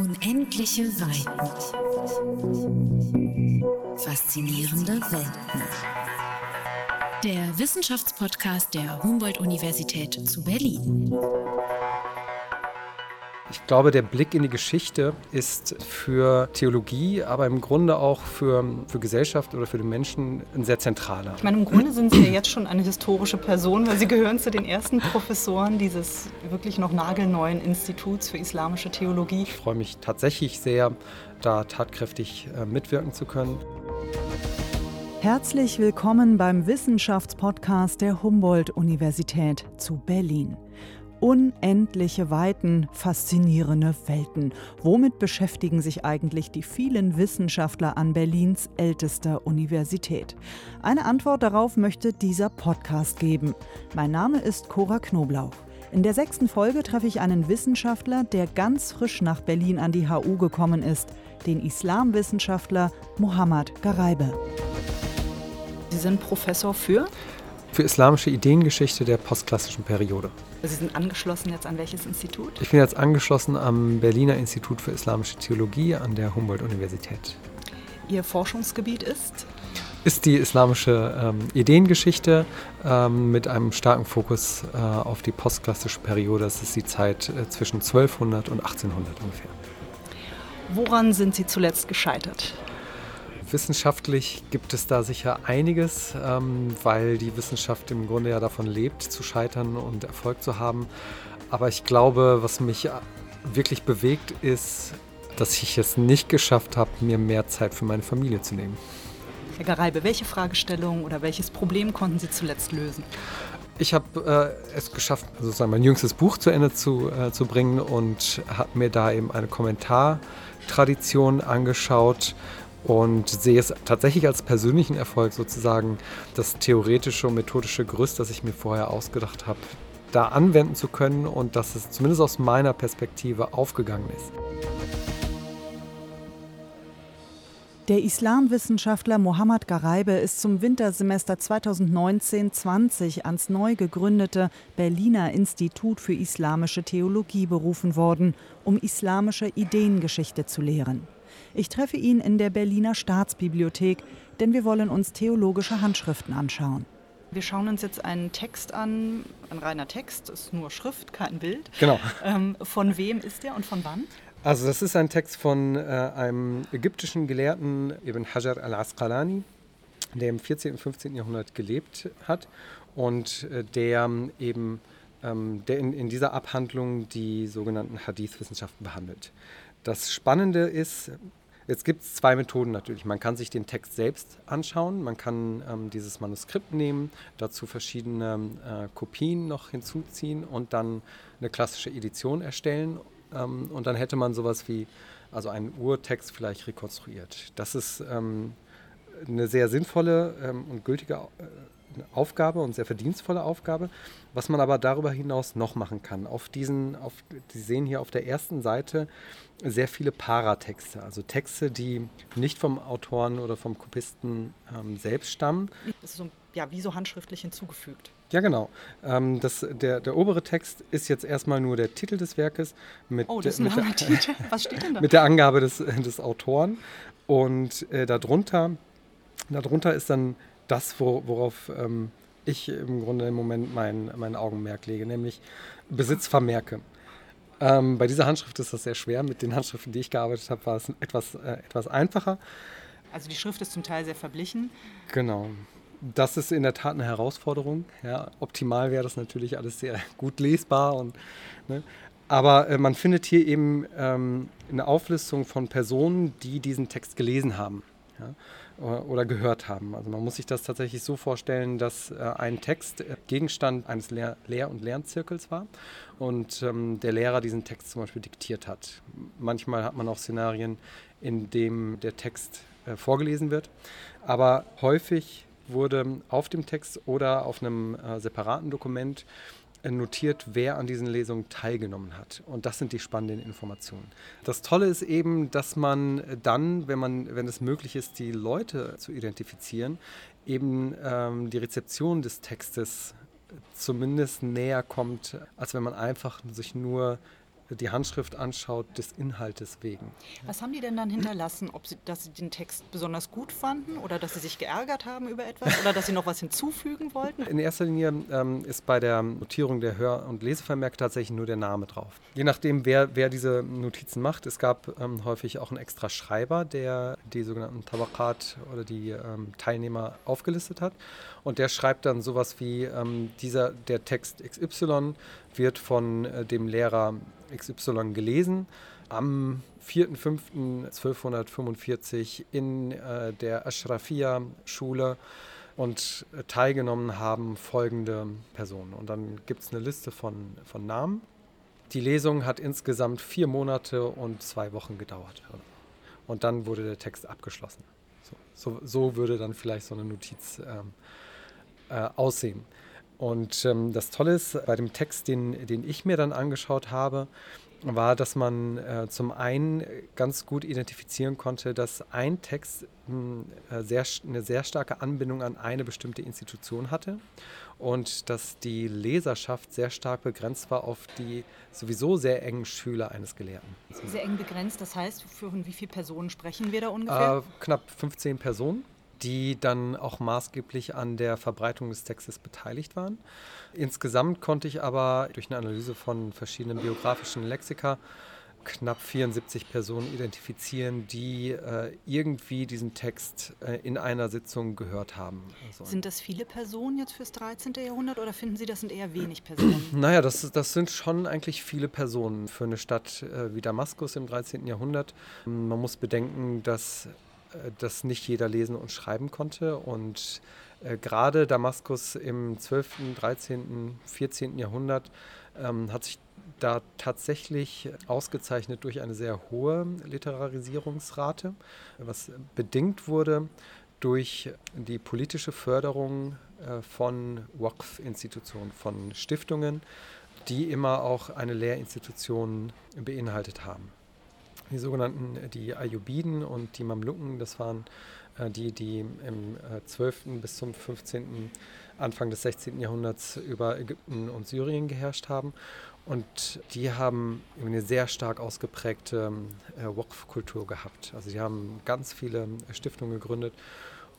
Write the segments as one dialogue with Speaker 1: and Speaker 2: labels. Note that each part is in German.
Speaker 1: Unendliche Weiten. Faszinierende Welten. Der Wissenschaftspodcast der Humboldt-Universität zu Berlin.
Speaker 2: Ich glaube, der Blick in die Geschichte ist für Theologie, aber im Grunde auch für, für Gesellschaft oder für den Menschen ein sehr zentraler.
Speaker 3: Ich meine, im Grunde sind Sie ja jetzt schon eine historische Person, weil Sie gehören zu den ersten Professoren dieses wirklich noch nagelneuen Instituts für islamische Theologie.
Speaker 2: Ich freue mich tatsächlich sehr, da tatkräftig äh, mitwirken zu können.
Speaker 4: Herzlich willkommen beim Wissenschaftspodcast der Humboldt-Universität zu Berlin. Unendliche Weiten, faszinierende Welten. Womit beschäftigen sich eigentlich die vielen Wissenschaftler an Berlins ältester Universität? Eine Antwort darauf möchte dieser Podcast geben. Mein Name ist Cora Knoblauch. In der sechsten Folge treffe ich einen Wissenschaftler, der ganz frisch nach Berlin an die HU gekommen ist, den Islamwissenschaftler Mohammad Garaibe.
Speaker 3: Sie sind Professor für?
Speaker 2: Für islamische Ideengeschichte der postklassischen Periode.
Speaker 3: Sie sind angeschlossen jetzt an welches Institut?
Speaker 2: Ich bin jetzt angeschlossen am Berliner Institut für Islamische Theologie an der Humboldt-Universität.
Speaker 3: Ihr Forschungsgebiet ist?
Speaker 2: Ist die islamische ähm, Ideengeschichte ähm, mit einem starken Fokus äh, auf die postklassische Periode. Das ist die Zeit äh, zwischen 1200 und 1800 ungefähr.
Speaker 3: Woran sind Sie zuletzt gescheitert?
Speaker 2: Wissenschaftlich gibt es da sicher einiges, ähm, weil die Wissenschaft im Grunde ja davon lebt, zu scheitern und Erfolg zu haben. Aber ich glaube, was mich wirklich bewegt, ist, dass ich es nicht geschafft habe, mir mehr Zeit für meine Familie zu nehmen.
Speaker 3: Herr Gareibe, welche Fragestellung oder welches Problem konnten Sie zuletzt lösen?
Speaker 2: Ich habe äh, es geschafft, sozusagen mein jüngstes Buch zu Ende zu, äh, zu bringen und habe mir da eben eine Kommentartradition angeschaut und sehe es tatsächlich als persönlichen Erfolg sozusagen, das theoretische und methodische Gerüst, das ich mir vorher ausgedacht habe, da anwenden zu können und dass es zumindest aus meiner Perspektive aufgegangen ist.
Speaker 4: Der Islamwissenschaftler Mohammad Garaibe ist zum Wintersemester 2019-20 ans neu gegründete Berliner Institut für Islamische Theologie berufen worden, um islamische Ideengeschichte zu lehren. Ich treffe ihn in der Berliner Staatsbibliothek, denn wir wollen uns theologische Handschriften anschauen.
Speaker 3: Wir schauen uns jetzt einen Text an, ein reiner Text, ist nur Schrift, kein Bild.
Speaker 2: Genau.
Speaker 3: Ähm, von wem ist der und von wann?
Speaker 2: Also das ist ein Text von äh, einem ägyptischen Gelehrten, Ibn Hajar al-Asqalani, der im 14. und 15. Jahrhundert gelebt hat und äh, der eben ähm, der in, in dieser Abhandlung die sogenannten Hadith-Wissenschaften behandelt. Das Spannende ist, Jetzt gibt es zwei Methoden natürlich. Man kann sich den Text selbst anschauen, man kann ähm, dieses Manuskript nehmen, dazu verschiedene äh, Kopien noch hinzuziehen und dann eine klassische Edition erstellen. Ähm, und dann hätte man sowas wie, also einen Urtext vielleicht rekonstruiert. Das ist ähm, eine sehr sinnvolle ähm, und gültige äh, Aufgabe und sehr verdienstvolle Aufgabe. Was man aber darüber hinaus noch machen kann, auf diesen, auf, Sie sehen hier auf der ersten Seite sehr viele Paratexte, also Texte, die nicht vom Autoren oder vom Kopisten ähm, selbst stammen.
Speaker 3: Das ist so, ja, wie so handschriftlich hinzugefügt.
Speaker 2: Ja, genau. Ähm, das, der, der obere Text ist jetzt erstmal nur der Titel des Werkes mit,
Speaker 3: oh, das ist
Speaker 2: ein
Speaker 3: mit, der, Titel. Was steht denn da?
Speaker 2: mit der Angabe des, des Autoren. Und äh, darunter, darunter ist dann das, wo, worauf ähm, ich im Grunde im Moment mein, mein Augenmerk lege, nämlich Besitzvermerke. Ähm, bei dieser Handschrift ist das sehr schwer. Mit den Handschriften, die ich gearbeitet habe, war es etwas, äh, etwas einfacher.
Speaker 3: Also die Schrift ist zum Teil sehr verblichen.
Speaker 2: Genau. Das ist in der Tat eine Herausforderung. Ja, optimal wäre das natürlich alles sehr gut lesbar. Und, ne? Aber äh, man findet hier eben ähm, eine Auflistung von Personen, die diesen Text gelesen haben. Ja? Oder gehört haben. Also man muss sich das tatsächlich so vorstellen, dass äh, ein Text äh, Gegenstand eines Lehr-, Lehr und Lernzirkels war und ähm, der Lehrer diesen Text zum Beispiel diktiert hat. Manchmal hat man auch Szenarien, in denen der Text äh, vorgelesen wird, aber häufig wurde auf dem Text oder auf einem äh, separaten Dokument notiert, wer an diesen Lesungen teilgenommen hat. Und das sind die spannenden Informationen. Das Tolle ist eben, dass man dann, wenn man, wenn es möglich ist, die Leute zu identifizieren, eben ähm, die Rezeption des Textes zumindest näher kommt, als wenn man einfach sich nur die Handschrift anschaut, des Inhaltes wegen.
Speaker 3: Was haben die denn dann hinterlassen? Ob sie, dass sie den Text besonders gut fanden oder dass sie sich geärgert haben über etwas oder dass sie noch was hinzufügen wollten?
Speaker 2: In erster Linie ähm, ist bei der Notierung der Hör- und Lesevermerke tatsächlich nur der Name drauf. Je nachdem, wer, wer diese Notizen macht, es gab ähm, häufig auch einen extra Schreiber, der die sogenannten Tabakat oder die ähm, Teilnehmer aufgelistet hat. Und der schreibt dann sowas wie, ähm, dieser, der Text XY wird von äh, dem Lehrer XY gelesen am 4.5.1245 in äh, der Ashrafia-Schule und äh, teilgenommen haben folgende Personen. Und dann gibt es eine Liste von, von Namen. Die Lesung hat insgesamt vier Monate und zwei Wochen gedauert. Und dann wurde der Text abgeschlossen. So, so, so würde dann vielleicht so eine Notiz ähm, äh, aussehen. Und ähm, das Tolle ist, bei dem Text, den, den ich mir dann angeschaut habe, war, dass man äh, zum einen ganz gut identifizieren konnte, dass ein Text mh, hm, äh, sehr, eine sehr starke Anbindung an eine bestimmte Institution hatte und dass die Leserschaft sehr stark begrenzt war auf die sowieso sehr engen Schüler eines Gelehrten.
Speaker 3: Sehr eng begrenzt, das heißt, für wie viele Personen sprechen wir da ungefähr?
Speaker 2: Äh, knapp 15 Personen die dann auch maßgeblich an der Verbreitung des Textes beteiligt waren. Insgesamt konnte ich aber durch eine Analyse von verschiedenen biografischen Lexika knapp 74 Personen identifizieren, die äh, irgendwie diesen Text äh, in einer Sitzung gehört haben.
Speaker 3: Also sind das viele Personen jetzt fürs 13. Jahrhundert oder finden Sie, das sind eher wenig Personen?
Speaker 2: Naja, das, das sind schon eigentlich viele Personen für eine Stadt äh, wie Damaskus im 13. Jahrhundert. Man muss bedenken, dass äh, dass nicht jeder lesen und schreiben konnte. Und äh, gerade Damaskus im 12., 13., 14. Jahrhundert ähm, hat sich da tatsächlich ausgezeichnet durch eine sehr hohe Literarisierungsrate, was bedingt wurde durch die politische Förderung äh, von Waqf-Institutionen, von Stiftungen, die immer auch eine Lehrinstitution beinhaltet haben die sogenannten äh, die Ayyubiden und die Mamluken, das waren äh, die, die im äh, 12. bis zum 15. Anfang des 16. Jahrhunderts über Ägypten und Syrien geherrscht haben. Und die haben eine sehr stark ausgeprägte äh, Waqf-Kultur gehabt. Also die haben ganz viele äh, Stiftungen gegründet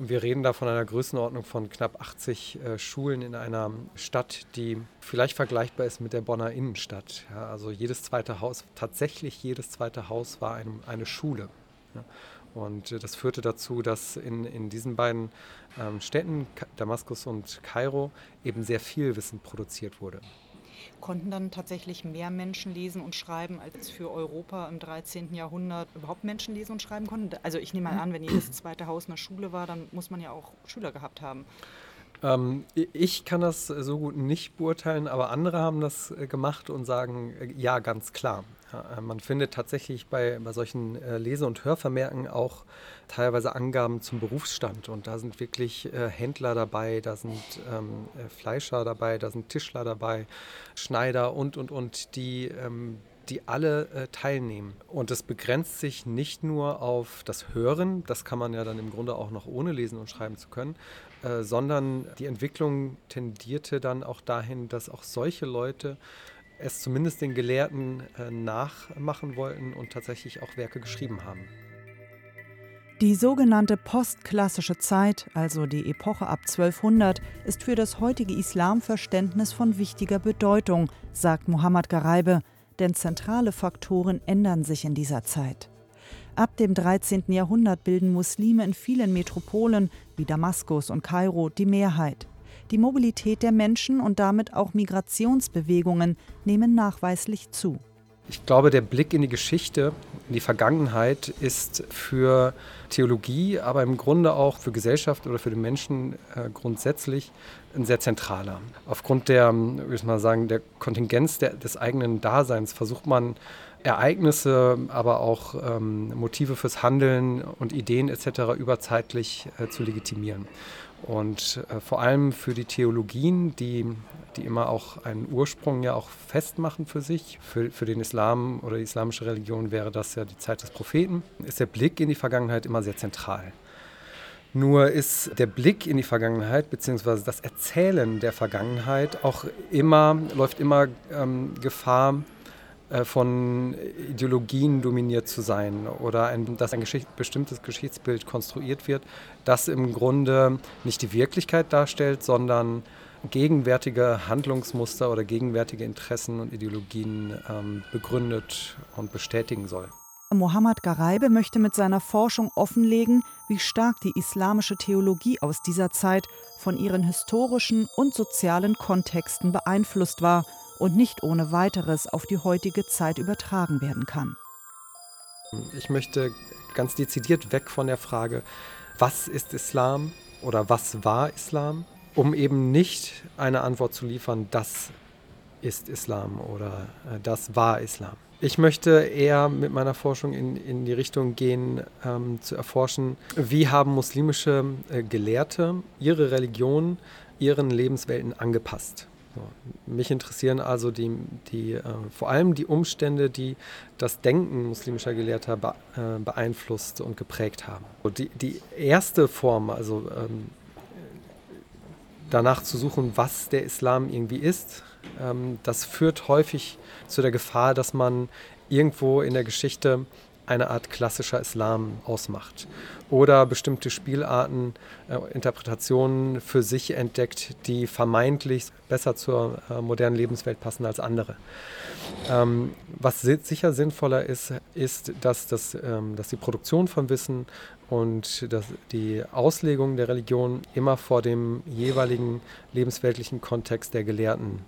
Speaker 2: wir reden da von einer Größenordnung von knapp 80 äh, Schulen in einer Stadt, die vielleicht vergleichbar ist mit der Bonner Innenstadt. Ja, also jedes zweite Haus, tatsächlich jedes zweite Haus war ein, eine Schule. Ja. Und äh, das führte dazu, dass in, in diesen beiden ähm, Städten, Damaskus und Kairo, eben sehr viel Wissen produziert wurde
Speaker 3: konnten dann tatsächlich mehr Menschen lesen und schreiben, als für Europa im 13. Jahrhundert überhaupt Menschen lesen und schreiben konnten. Also ich nehme mal an, wenn jedes zweite Haus eine Schule war, dann muss man ja auch Schüler gehabt haben.
Speaker 2: Ähm, ich kann das so gut nicht beurteilen, aber andere haben das äh, gemacht und sagen, äh, ja, ganz klar. Ja, äh, man findet tatsächlich bei, bei solchen äh, Lese- und Hörvermerken auch teilweise Angaben zum Berufsstand. Und da sind wirklich äh, Händler dabei, da sind ähm, Fleischer dabei, da sind Tischler dabei, Schneider und, und, und, die, ähm, die alle äh, teilnehmen. Und das begrenzt sich nicht nur auf das Hören, das kann man ja dann im Grunde auch noch ohne lesen und schreiben zu können, äh, sondern die Entwicklung tendierte dann auch dahin, dass auch solche Leute es zumindest den Gelehrten äh, nachmachen wollten und tatsächlich auch Werke geschrieben haben.
Speaker 4: Die sogenannte postklassische Zeit, also die Epoche ab 1200, ist für das heutige Islamverständnis von wichtiger Bedeutung, sagt Muhammad Gareibe, denn zentrale Faktoren ändern sich in dieser Zeit. Ab dem 13. Jahrhundert bilden Muslime in vielen Metropolen wie Damaskus und Kairo die Mehrheit. Die Mobilität der Menschen und damit auch Migrationsbewegungen nehmen nachweislich zu.
Speaker 2: Ich glaube, der Blick in die Geschichte, in die Vergangenheit ist für Theologie, aber im Grunde auch für Gesellschaft oder für den Menschen äh, grundsätzlich ein sehr zentraler. Aufgrund der, würde ich mal sagen, der Kontingenz des eigenen Daseins versucht man Ereignisse, aber auch ähm, Motive fürs Handeln und Ideen etc. überzeitlich äh, zu legitimieren. Und äh, vor allem für die Theologien, die, die immer auch einen Ursprung ja auch festmachen für sich, für, für den Islam oder die islamische Religion wäre das ja die Zeit des Propheten, ist der Blick in die Vergangenheit immer sehr zentral. Nur ist der Blick in die Vergangenheit bzw. das Erzählen der Vergangenheit auch immer, läuft immer ähm, Gefahr, von Ideologien dominiert zu sein oder ein, dass ein Geschicht, bestimmtes Geschichtsbild konstruiert wird, das im Grunde nicht die Wirklichkeit darstellt, sondern gegenwärtige Handlungsmuster oder gegenwärtige Interessen und Ideologien ähm, begründet und bestätigen soll.
Speaker 4: Mohammad Garaibe möchte mit seiner Forschung offenlegen, wie stark die islamische Theologie aus dieser Zeit von ihren historischen und sozialen Kontexten beeinflusst war und nicht ohne weiteres auf die heutige Zeit übertragen werden kann.
Speaker 2: Ich möchte ganz dezidiert weg von der Frage, was ist Islam oder was war Islam, um eben nicht eine Antwort zu liefern, das ist Islam oder äh, das war Islam. Ich möchte eher mit meiner Forschung in, in die Richtung gehen, ähm, zu erforschen, wie haben muslimische äh, Gelehrte ihre Religion ihren Lebenswelten angepasst. Mich interessieren also die, die, äh, vor allem die Umstände, die das Denken muslimischer Gelehrter be, äh, beeinflusst und geprägt haben. Die, die erste Form, also ähm, danach zu suchen, was der Islam irgendwie ist, ähm, das führt häufig zu der Gefahr, dass man irgendwo in der Geschichte eine Art klassischer Islam ausmacht oder bestimmte Spielarten, äh, Interpretationen für sich entdeckt, die vermeintlich besser zur äh, modernen Lebenswelt passen als andere. Ähm, was sicher sinnvoller ist, ist, dass, das, ähm, dass die Produktion von Wissen und dass die Auslegung der Religion immer vor dem jeweiligen lebensweltlichen Kontext der Gelehrten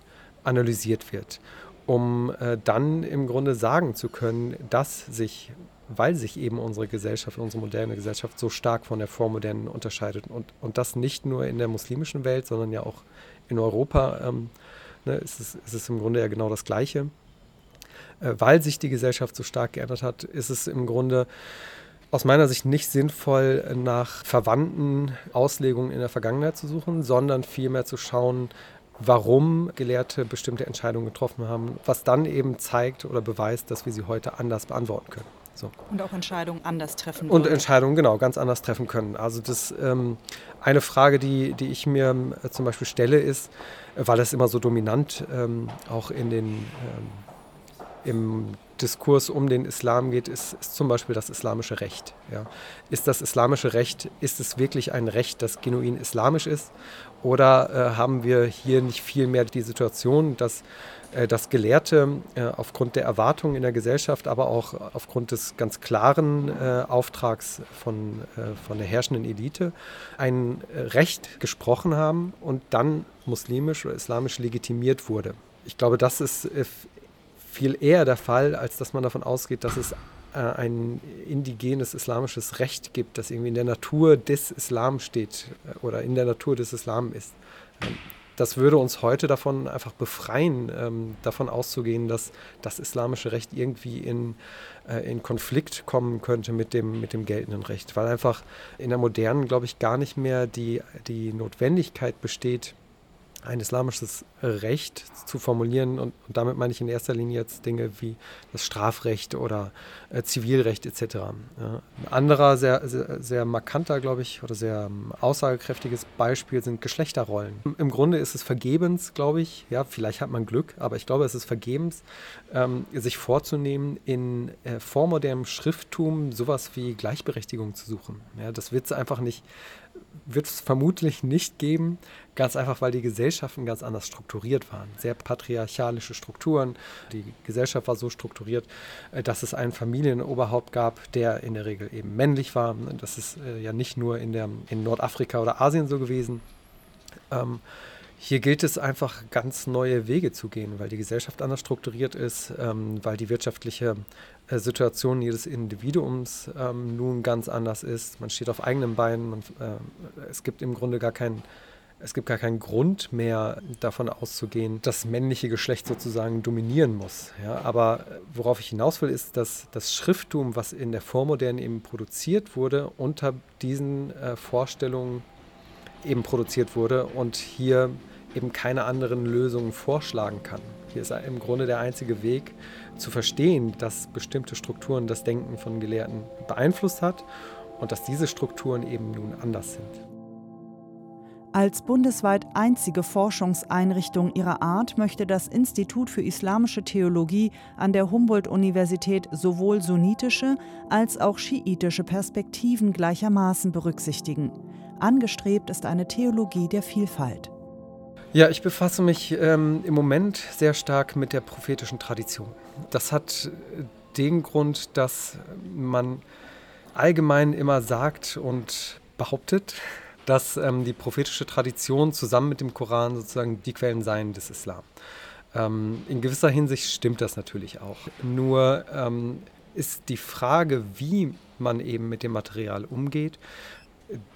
Speaker 2: analysiert wird um äh, dann im Grunde sagen zu können, dass sich, weil sich eben unsere Gesellschaft, unsere moderne Gesellschaft so stark von der vormodernen unterscheidet und, und das nicht nur in der muslimischen Welt, sondern ja auch in Europa ähm, ne, ist, es, ist es im Grunde ja genau das Gleiche. Äh, weil sich die Gesellschaft so stark geändert hat, ist es im Grunde aus meiner Sicht nicht sinnvoll, nach verwandten Auslegungen in der Vergangenheit zu suchen, sondern vielmehr zu schauen, warum Gelehrte bestimmte Entscheidungen getroffen haben, was dann eben zeigt oder beweist, dass wir sie heute anders beantworten können.
Speaker 3: So. Und auch Entscheidungen anders treffen
Speaker 2: Und wollen. Entscheidungen, genau, ganz anders treffen können. Also das ähm, eine Frage, die, die ich mir äh, zum Beispiel stelle, ist, weil es immer so dominant ähm, auch in den ähm, im Diskurs um den Islam geht, ist, ist zum Beispiel das islamische Recht. Ja. Ist das islamische Recht, ist es wirklich ein Recht, das genuin islamisch ist? Oder äh, haben wir hier nicht vielmehr die Situation, dass, äh, dass Gelehrte äh, aufgrund der Erwartungen in der Gesellschaft, aber auch aufgrund des ganz klaren äh, Auftrags von, äh, von der herrschenden Elite ein Recht gesprochen haben und dann muslimisch oder islamisch legitimiert wurde? Ich glaube, das ist äh, viel eher der Fall, als dass man davon ausgeht, dass es äh, ein indigenes islamisches Recht gibt, das irgendwie in der Natur des Islam steht äh, oder in der Natur des Islam ist. Ähm, das würde uns heute davon einfach befreien, ähm, davon auszugehen, dass das islamische Recht irgendwie in, äh, in Konflikt kommen könnte mit dem, mit dem geltenden Recht, weil einfach in der modernen, glaube ich, gar nicht mehr die, die Notwendigkeit besteht, ein islamisches Recht zu formulieren. Und, und, damit meine ich in erster Linie jetzt Dinge wie das Strafrecht oder äh, Zivilrecht etc. Ja. Ein anderer sehr, sehr, sehr markanter, glaube ich, oder sehr ähm, aussagekräftiges Beispiel sind Geschlechterrollen. Im Grunde ist es vergebens, glaube ich, ja, vielleicht hat man Glück, aber ich glaube, es ist vergebens, ähm, sich vorzunehmen, in äh, vormodernem Schrifttum sowas wie Gleichberechtigung zu suchen. Ja, das wird es einfach nicht wird es vermutlich nicht geben, ganz einfach, weil die Gesellschaften ganz anders strukturiert waren. Sehr patriarchalische Strukturen. Die Gesellschaft war so strukturiert, äh, dass es einen Familienoberhaupt gab, der in der Regel eben männlich war. Das ist äh, ja nicht nur in, der, in Nordafrika oder Asien so gewesen. Ähm, hier gilt es einfach ganz neue Wege zu gehen, weil die Gesellschaft anders strukturiert ist, ähm, weil die wirtschaftliche äh, Situation jedes Individuums ähm, nun ganz anders ist. Man steht auf eigenen Beinen. Man, äh, es gibt im Grunde gar keinen es gibt gar keinen Grund mehr davon auszugehen, dass männliche Geschlecht sozusagen dominieren muss. Ja, aber worauf ich hinaus will, ist, dass das Schrifttum, was in der Vormoderne eben produziert wurde, unter diesen äh, Vorstellungen eben produziert wurde und hier eben keine anderen Lösungen vorschlagen kann. Hier ist im Grunde der einzige Weg zu verstehen, dass bestimmte Strukturen das Denken von Gelehrten beeinflusst hat und dass diese Strukturen eben nun anders sind.
Speaker 4: Als bundesweit einzige Forschungseinrichtung ihrer Art möchte das Institut für Islamische Theologie an der Humboldt-Universität sowohl sunnitische als auch schiitische Perspektiven gleichermaßen berücksichtigen. Angestrebt ist eine Theologie der Vielfalt.
Speaker 2: Ja, ich befasse mich ähm, im Moment sehr stark mit der prophetischen Tradition. Das hat den Grund, dass man allgemein immer sagt und behauptet, dass ähm, die prophetische Tradition zusammen mit dem Koran sozusagen die Quellen seien des Islam. Ähm, in gewisser Hinsicht stimmt das natürlich auch. Nur ähm, ist die Frage, wie man eben mit dem Material umgeht,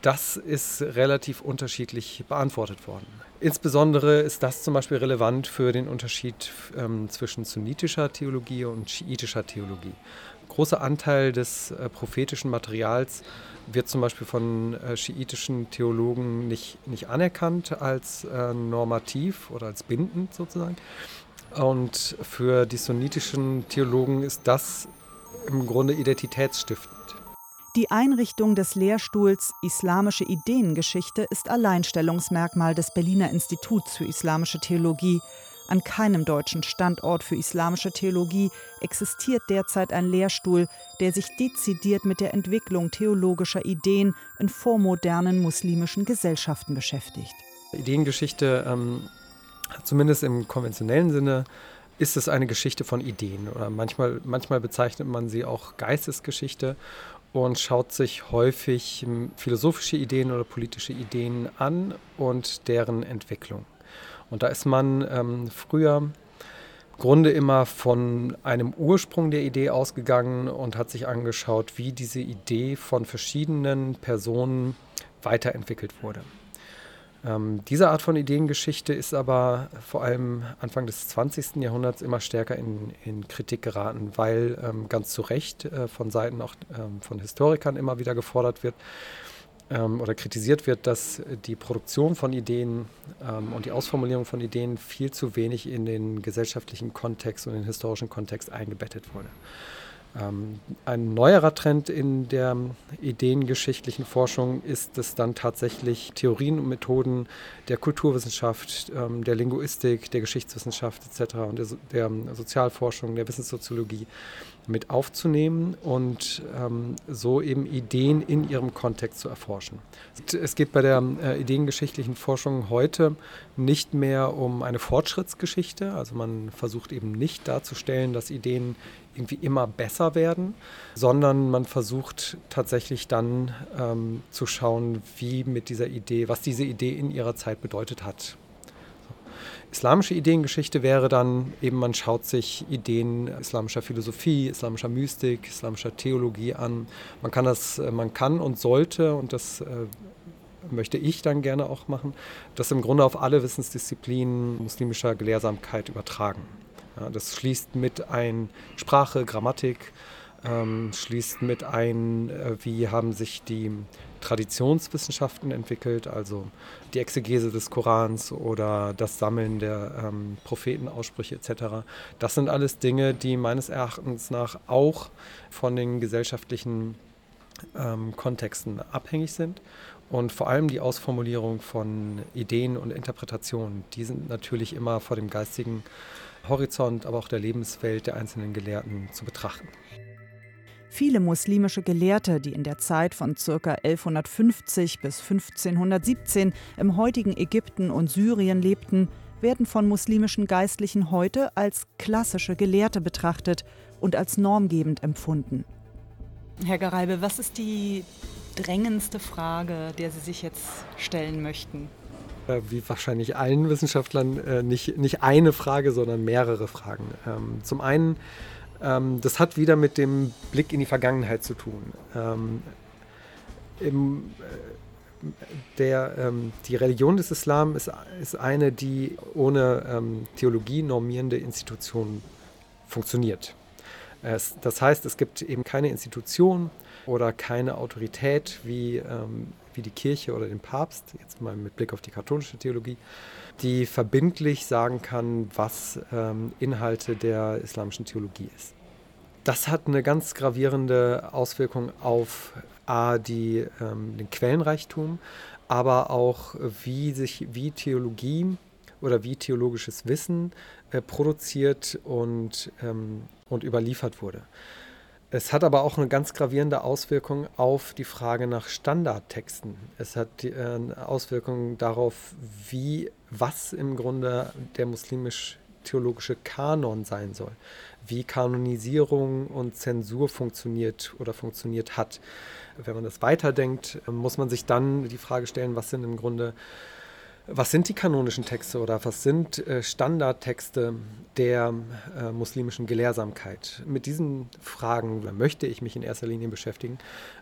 Speaker 2: das ist relativ unterschiedlich beantwortet worden. Insbesondere ist das zum Beispiel relevant für den Unterschied ähm, zwischen sunnitischer Theologie und schiitischer Theologie. Ein großer Anteil des äh, prophetischen Materials wird zum Beispiel von äh, schiitischen Theologen nicht, nicht anerkannt als äh, normativ oder als bindend sozusagen. Und für die sunnitischen Theologen ist das im Grunde identitätsstiftend.
Speaker 4: Die Einrichtung des Lehrstuhls Islamische Ideengeschichte ist Alleinstellungsmerkmal des Berliner Instituts für Islamische Theologie. An keinem deutschen Standort für islamische Theologie existiert derzeit ein Lehrstuhl, der sich dezidiert mit der Entwicklung theologischer Ideen in vormodernen muslimischen Gesellschaften beschäftigt.
Speaker 2: Ideengeschichte, ähm, zumindest im konventionellen Sinne, ist es eine Geschichte von Ideen. Oder manchmal, manchmal bezeichnet man sie auch Geistesgeschichte und schaut sich häufig ähm, philosophische Ideen oder politische Ideen an und deren Entwicklung. Und da ist man ähm, früher im Grunde immer von einem Ursprung der Idee ausgegangen und hat sich angeschaut, wie diese Idee von verschiedenen Personen weiterentwickelt wurde. Ähm, diese Art von Ideengeschichte ist aber vor allem Anfang des 20. Jahrhunderts immer stärker in, in Kritik geraten, weil ähm, ganz zu Recht äh, von Seiten auch ähm, von Historikern immer wieder gefordert wird, ähm, oder kritisiert wird, dass die Produktion von Ideen ähm, und die Ausformulierung von Ideen viel zu wenig in den gesellschaftlichen Kontext und den historischen Kontext eingebettet wurde. Ähm, ein neuerer Trend in der ideengeschichtlichen Forschung ist es dann tatsächlich Theorien und Methoden der Kulturwissenschaft, ähm, der Linguistik, der Geschichtswissenschaft etc. und der, der Sozialforschung, der Wissenssoziologie mit aufzunehmen und ähm, so eben Ideen in ihrem Kontext zu erforschen. Es geht bei der äh, ideengeschichtlichen Forschung heute nicht mehr um eine Fortschrittsgeschichte, also man versucht eben nicht darzustellen, dass Ideen irgendwie immer besser werden, sondern man versucht tatsächlich dann ähm, zu schauen, wie mit dieser Idee, was diese Idee in ihrer Zeit bedeutet hat. Islamische Ideengeschichte wäre dann eben, man schaut sich Ideen islamischer Philosophie, islamischer Mystik, islamischer Theologie an. Man kann das, äh, man kann und sollte, und das äh, möchte ich dann gerne auch machen, das im Grunde auf alle Wissensdisziplinen muslimischer Gelehrsamkeit übertragen. Ja, das schließt mit ein Sprache, Grammatik, ähm, schließt mit ein, äh, wie haben sich die Traditionswissenschaften entwickelt, also die Exegese des Korans oder das Sammeln der ähm, Prophetenaussprüche etc. Das sind alles Dinge, die meines Erachtens nach auch von den gesellschaftlichen ähm, Kontexten abhängig sind. Und vor allem die Ausformulierung von Ideen und Interpretationen, die sind natürlich immer vor dem geistigen Horizont, aber auch der Lebenswelt der einzelnen Gelehrten zu betrachten.
Speaker 4: Viele muslimische Gelehrte, die in der Zeit von ca. 1150 bis 1517 im heutigen Ägypten und Syrien lebten, werden von muslimischen Geistlichen heute als klassische Gelehrte betrachtet und als normgebend empfunden.
Speaker 3: Herr Gareibe, was ist die drängendste Frage, der Sie sich jetzt stellen möchten?
Speaker 2: Äh, wie wahrscheinlich allen Wissenschaftlern äh, nicht, nicht eine Frage, sondern mehrere Fragen. Ähm, zum einen, ähm, das hat wieder mit dem Blick in die Vergangenheit zu tun. Ähm, im, äh, der, ähm, die Religion des Islam ist, ist eine, die ohne ähm, Theologie normierende Institution funktioniert. Es, das heißt, es gibt eben keine Institution oder keine Autorität wie, ähm, wie die Kirche oder den Papst, jetzt mal mit Blick auf die katholische Theologie, die verbindlich sagen kann, was ähm, Inhalte der islamischen Theologie ist. das hat eine ganz gravierende Auswirkung auf A, die, ähm, den Quellenreichtum, aber auch wie sich wie Theologie oder wie theologisches Wissen äh, produziert und, ähm, und überliefert wurde. Es hat aber auch eine ganz gravierende Auswirkung auf die Frage nach Standardtexten. Es hat äh, eine Auswirkung darauf, wie, was im Grunde der muslimisch-theologische Kanon sein soll, wie Kanonisierung und Zensur funktioniert oder funktioniert hat. Wenn man das weiterdenkt, muss man sich dann die Frage stellen, was sind im Grunde was sind die kanonischen Texte oder was sind äh, Standardtexte der äh, muslimischen Gelehrsamkeit? Mit diesen Fragen möchte ich mich in erster Linie beschäftigen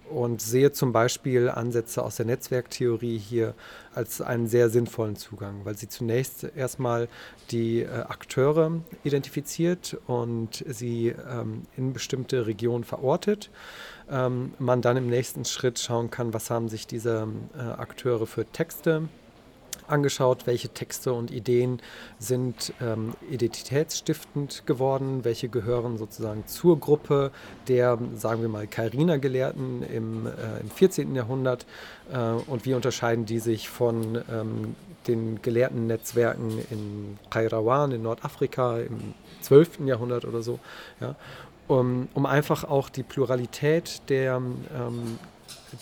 Speaker 2: und sehe zum Beispiel Ansätze aus der Netzwerktheorie hier als einen sehr sinnvollen Zugang, weil sie zunächst erstmal die äh, Akteure identifiziert und sie ähm, in bestimmte Regionen verortet. Ähm, man dann im nächsten Schritt schauen kann, was haben sich diese äh, Akteure für Texte angeschaut, welche Texte und Ideen sind ähm, identitätsstiftend geworden, welche gehören sozusagen zur Gruppe der, sagen wir mal, Kairiner-Gelehrten im, äh, im 14. Jahrhundert äh, und wie unterscheiden die sich von ähm, den gelehrten Netzwerken in Kairawan in Nordafrika im 12. Jahrhundert oder so. Ja? Um, um, einfach auch die Pluralität der ähm,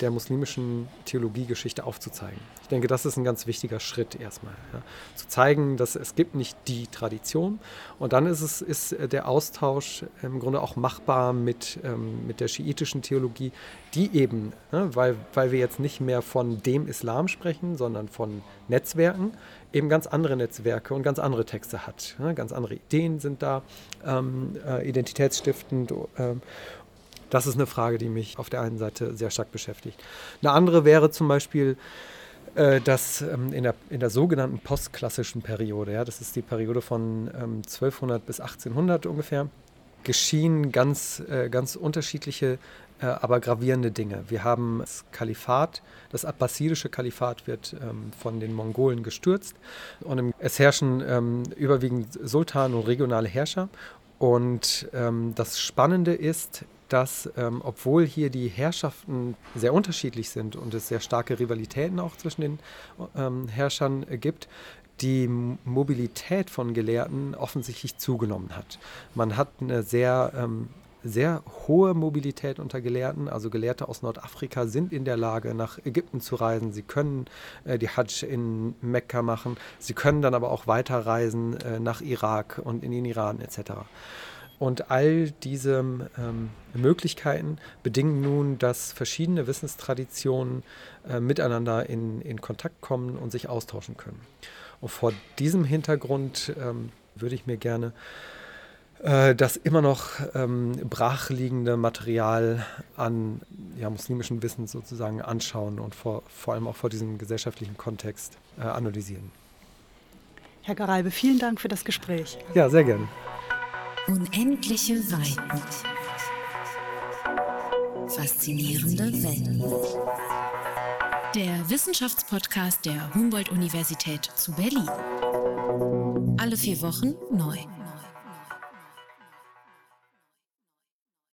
Speaker 2: der muslimischen Theologiegeschichte aufzuzeigen. Ich denke, das ist ein ganz wichtiger Schritt erstmal. Ja. Zu zeigen, dass es gibt nicht die Tradition und dann ist, es, ist der Austausch im Grunde auch machbar mit, ähm, mit der schiitischen Theologie, die eben, ne, weil, weil wir jetzt nicht mehr von dem Islam sprechen, sondern von Netzwerken, eben ganz andere Netzwerke und ganz andere Texte hat. Ne. Ganz andere Ideen sind da, ähm, äh, identitätsstiftend. Ähm, das ist eine Frage, die mich auf der einen Seite sehr stark beschäftigt. Eine andere wäre zum Beispiel, äh, dass ähm, in, der, in der sogenannten postklassischen Periode, ja, das ist die Periode von 1200 ähm, bis 1800 ungefähr, geschehen ganz, äh, ganz unterschiedliche, äh, aber gravierende Dinge. Wir haben das Kalifat, das abbasidische Kalifat wird ähm, von den Mongolen gestürzt und es herrschen überwiegend Sultan und regionale Herrscher. Und das Spannende ist, dass, ähm, obwohl hier die Herrschaften sehr unterschiedlich sind und es sehr starke Rivalitäten auch zwischen den ähm, Herrschern gibt, die Mobilität von Gelehrten offensichtlich zugenommen hat. Man hat eine sehr, ähm, sehr hohe Mobilität unter Gelehrten. Also Gelehrte aus Nordafrika sind in der Lage, nach Ägypten zu reisen. Sie können äh, die Hajj in Mekka machen. Sie können dann aber auch weiterreisen äh, nach Irak und in den Iran etc. Und all diese ähm, Möglichkeiten bedingen nun, dass verschiedene Wissenstraditionen äh, miteinander in, in Kontakt kommen und sich austauschen können. Und vor diesem Hintergrund ähm, würde ich mir gerne äh, das immer noch ähm, brachliegende Material an ja, muslimischem Wissen sozusagen anschauen und vor, vor allem auch vor diesem gesellschaftlichen Kontext äh, analysieren.
Speaker 4: Herr Garalbe, vielen Dank für das Gespräch.
Speaker 2: Ja, sehr gerne.
Speaker 1: Unendliche Weiten. Faszinierende Welten. Der Wissenschaftspodcast der Humboldt-Universität zu Berlin. Alle vier Wochen neu.